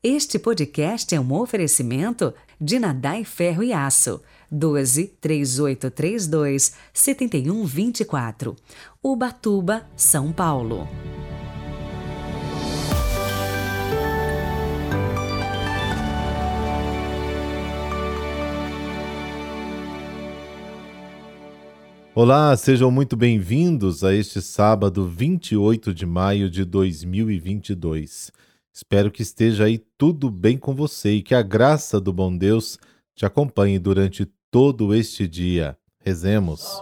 Este podcast é um oferecimento de Nadai Ferro e Aço. 12 3832 7124. Ubatuba, São Paulo. Olá, sejam muito bem-vindos a este sábado 28 de maio de 2022. Espero que esteja aí tudo bem com você e que a graça do bom Deus te acompanhe durante todo este dia. Rezemos.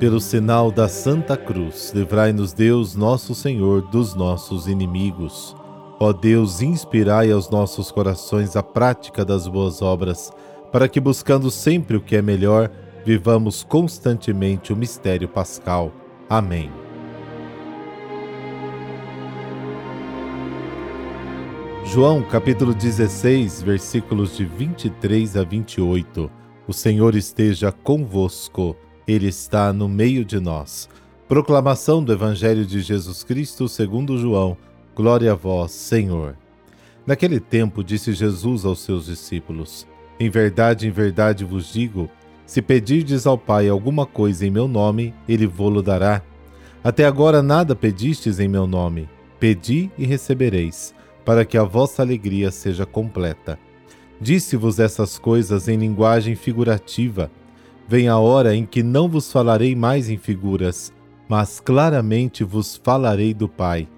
Pelo sinal da Santa Cruz, livrai-nos Deus, nosso Senhor, dos nossos inimigos. Ó Deus, inspirai aos nossos corações a prática das boas obras, para que, buscando sempre o que é melhor, vivamos constantemente o mistério pascal Amém. João capítulo 16, versículos de 23 a 28. O Senhor esteja convosco, Ele está no meio de nós. Proclamação do Evangelho de Jesus Cristo segundo João. Glória a vós, Senhor. Naquele tempo disse Jesus aos seus discípulos: Em verdade, em verdade vos digo, se pedirdes ao Pai alguma coisa em meu nome, ele vô-lo dará. Até agora nada pedistes em meu nome. Pedi e recebereis, para que a vossa alegria seja completa. Disse-vos essas coisas em linguagem figurativa. Vem a hora em que não vos falarei mais em figuras, mas claramente vos falarei do Pai.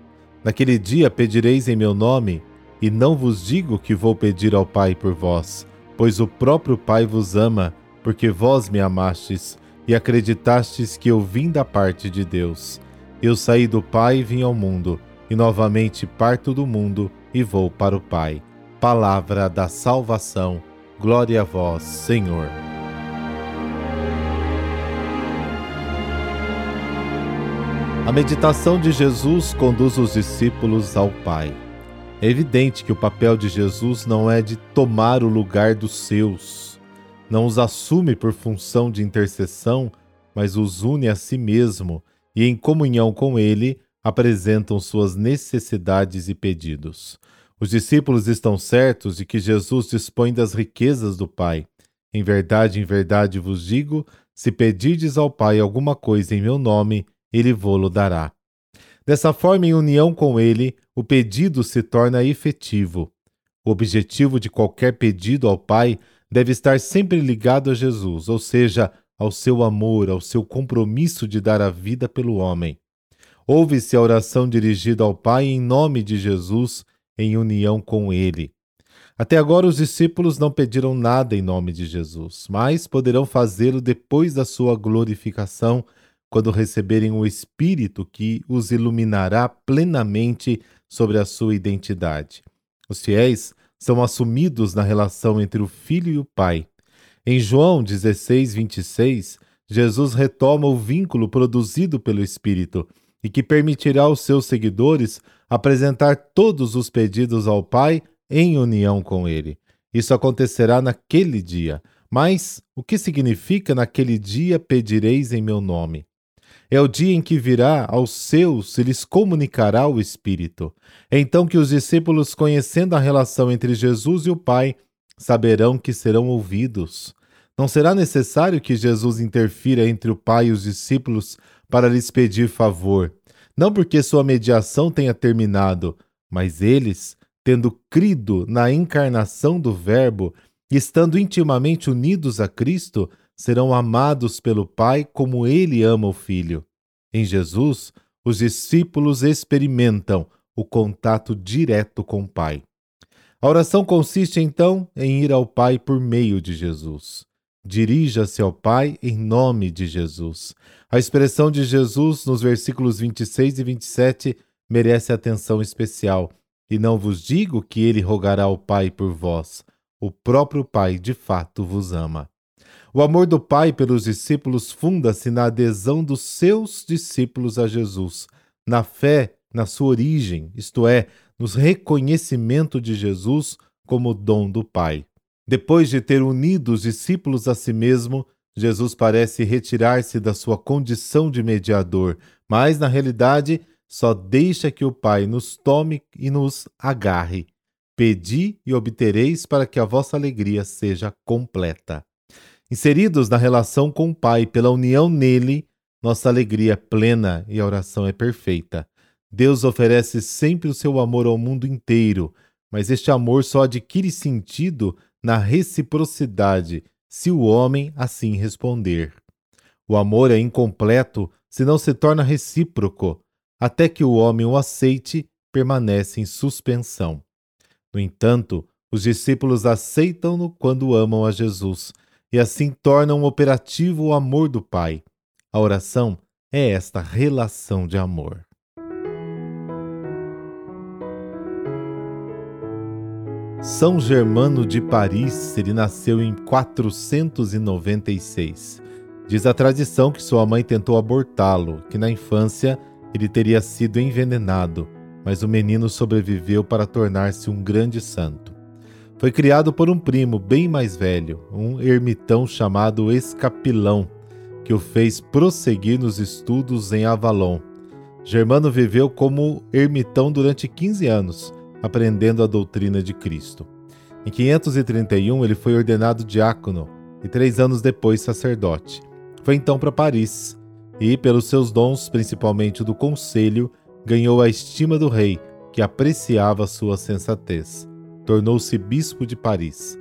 Naquele dia pedireis em meu nome, e não vos digo que vou pedir ao Pai por vós, pois o próprio Pai vos ama porque vós me amastes e acreditastes que eu vim da parte de Deus. Eu saí do Pai e vim ao mundo, e novamente parto do mundo e vou para o Pai. Palavra da salvação. Glória a vós, Senhor. A meditação de Jesus conduz os discípulos ao Pai. É evidente que o papel de Jesus não é de tomar o lugar dos seus, não os assume por função de intercessão, mas os une a si mesmo e, em comunhão com ele, apresentam suas necessidades e pedidos. Os discípulos estão certos de que Jesus dispõe das riquezas do Pai. Em verdade, em verdade vos digo: se pedirdes ao Pai alguma coisa em meu nome, ele vô-lo dará. Dessa forma, em união com ele, o pedido se torna efetivo. O objetivo de qualquer pedido ao Pai deve estar sempre ligado a Jesus, ou seja, ao seu amor, ao seu compromisso de dar a vida pelo homem. Ouve-se a oração dirigida ao Pai em nome de Jesus, em união com Ele. Até agora, os discípulos não pediram nada em nome de Jesus, mas poderão fazê-lo depois da sua glorificação, quando receberem o Espírito que os iluminará plenamente sobre a sua identidade. Os fiéis são assumidos na relação entre o Filho e o Pai. Em João 16, 26, Jesus retoma o vínculo produzido pelo Espírito e que permitirá aos seus seguidores apresentar todos os pedidos ao Pai em união com Ele. Isso acontecerá naquele dia. Mas o que significa naquele dia pedireis em meu nome? É o dia em que virá aos seus e lhes comunicará o Espírito. É então que os discípulos, conhecendo a relação entre Jesus e o Pai, saberão que serão ouvidos. Não será necessário que Jesus interfira entre o Pai e os discípulos para lhes pedir favor, não porque sua mediação tenha terminado, mas eles, tendo crido na encarnação do Verbo e estando intimamente unidos a Cristo, serão amados pelo Pai como ele ama o Filho. Em Jesus, os discípulos experimentam o contato direto com o Pai. A oração consiste então em ir ao Pai por meio de Jesus. Dirija-se ao Pai em nome de Jesus. A expressão de Jesus nos versículos 26 e 27 merece atenção especial. E não vos digo que ele rogará ao Pai por vós. O próprio Pai de fato vos ama. O amor do Pai pelos discípulos funda-se na adesão dos seus discípulos a Jesus, na fé na sua origem, isto é, no reconhecimento de Jesus como dom do Pai. Depois de ter unido os discípulos a si mesmo, Jesus parece retirar-se da sua condição de mediador, mas, na realidade, só deixa que o Pai nos tome e nos agarre. Pedi e obtereis para que a vossa alegria seja completa. Inseridos na relação com o Pai pela união nele, nossa alegria é plena e a oração é perfeita. Deus oferece sempre o seu amor ao mundo inteiro, mas este amor só adquire sentido na reciprocidade, se o homem assim responder. O amor é incompleto se não se torna recíproco, até que o homem o aceite, permanece em suspensão. No entanto, os discípulos aceitam-no quando amam a Jesus e assim tornam operativo o amor do Pai. A oração é esta relação de amor. São Germano de Paris, ele nasceu em 496. Diz a tradição que sua mãe tentou abortá-lo, que na infância ele teria sido envenenado, mas o menino sobreviveu para tornar-se um grande santo. Foi criado por um primo bem mais velho, um ermitão chamado Escapilão, que o fez prosseguir nos estudos em Avalon. Germano viveu como ermitão durante 15 anos, aprendendo a doutrina de Cristo. Em 531, ele foi ordenado diácono e três anos depois sacerdote. Foi então para Paris e, pelos seus dons, principalmente do conselho, ganhou a estima do rei, que apreciava sua sensatez. Tornou-se bispo de Paris.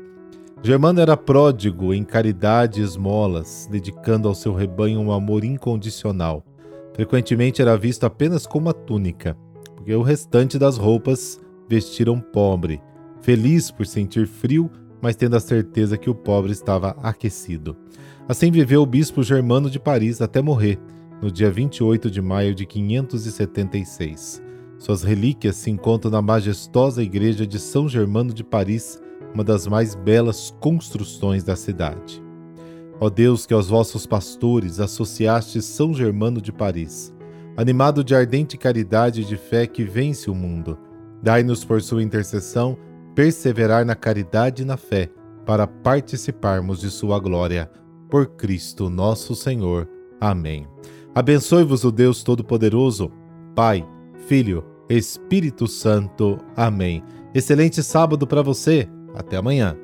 Germano era pródigo em caridade e esmolas, dedicando ao seu rebanho um amor incondicional. Frequentemente era visto apenas com uma túnica, porque o restante das roupas vestiram pobre, feliz por sentir frio, mas tendo a certeza que o pobre estava aquecido. Assim viveu o bispo Germano de Paris até morrer, no dia 28 de maio de 576. Suas relíquias se encontram na majestosa igreja de São Germano de Paris, uma das mais belas construções da cidade. Ó Deus, que aos vossos pastores associastes São Germano de Paris, animado de ardente caridade e de fé que vence o mundo, dai-nos por sua intercessão perseverar na caridade e na fé, para participarmos de sua glória. Por Cristo nosso Senhor. Amém. Abençoe-vos o Deus Todo-Poderoso, Pai, Filho, Espírito Santo. Amém. Excelente sábado para você. Até amanhã.